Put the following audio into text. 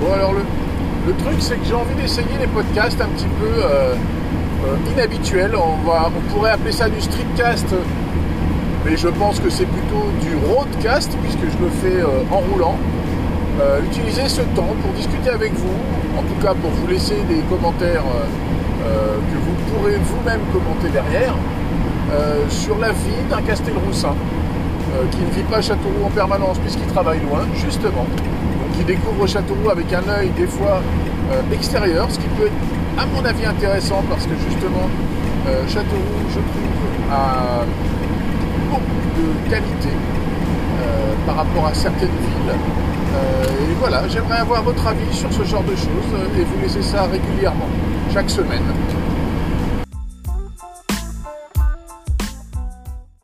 Bon, alors le, truc, c'est que j'ai envie d'essayer les podcasts un petit peu euh, euh, inhabituels. On, pourrait appeler ça du streetcast, mais je pense que c'est plutôt du roadcast, puisque je le fais euh, en roulant. Utiliser ce temps pour discuter avec vous, en tout cas pour vous laisser des commentaires que vous pourrez vous-même commenter derrière, sur la vie d'un Castelroussin qui ne vit pas à Châteauroux en permanence puisqu'il travaille loin, justement. Il découvre Châteauroux avec un œil des fois euh, extérieur, ce qui peut être à mon avis intéressant parce que justement euh, Châteauroux, je trouve, a beaucoup de qualité euh, par rapport à certaines villes. Et voilà, j'aimerais avoir votre avis sur ce genre de choses et vous laisser ça régulièrement, chaque semaine.